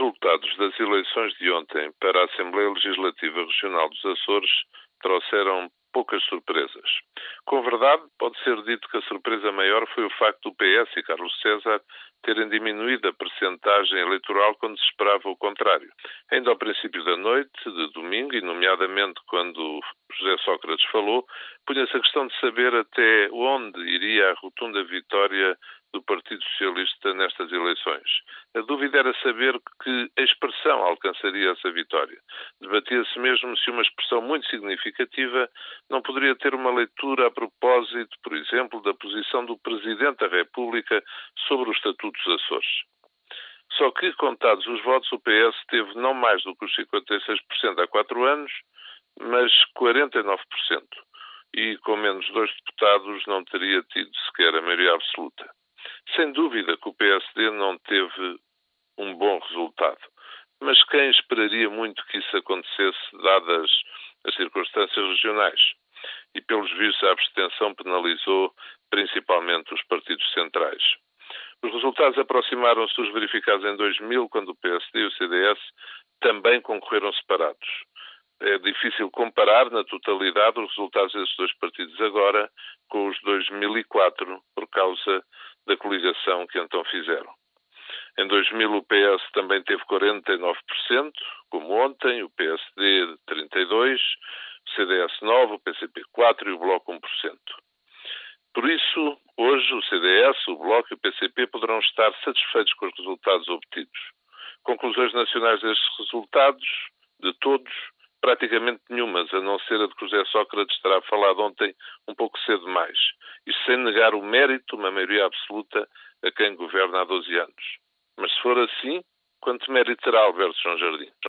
resultados das eleições de ontem para a Assembleia Legislativa Regional dos Açores trouxeram poucas surpresas. Com verdade, pode ser dito que a surpresa maior foi o facto do PS e Carlos César terem diminuído a percentagem eleitoral quando se esperava o contrário. Ainda ao princípio da noite de domingo, e nomeadamente quando José Sócrates falou, punha-se a questão de saber até onde iria a rotunda vitória do Partido Socialista nestas eleições. A dúvida era saber que expressão alcançaria essa vitória. Debatia-se mesmo se uma expressão muito significativa não poderia ter uma leitura a propósito, por exemplo, da posição do Presidente da República sobre o Estatuto dos Açores. Só que, contados os votos, o PS teve não mais do que os 56% há quatro anos, mas 49%. E com menos dois deputados não teria tido sequer a maioria absoluta. Sem dúvida que o PSD não teve um bom resultado, mas quem esperaria muito que isso acontecesse, dadas as circunstâncias regionais? E, pelos vistos, a abstenção penalizou principalmente os partidos centrais. Os resultados aproximaram-se dos verificados em 2000, quando o PSD e o CDS também concorreram separados. É difícil comparar na totalidade os resultados desses dois partidos agora com os de 2004, por causa da coligação que então fizeram. Em 2000 o PS também teve 49%, como ontem, o PSD 32%, o CDS 9%, o PCP 4% e o Bloco 1%. Por isso, hoje o CDS, o Bloco e o PCP poderão estar satisfeitos com os resultados obtidos. Conclusões nacionais destes resultados, de todos, praticamente nenhumas, a não ser a de que José Sócrates terá falado ontem um pouco cedo demais. Isto sem negar o mérito, uma maioria absoluta, a quem governa há 12 anos. Mas se for assim, quanto mérito terá Alberto João Jardim?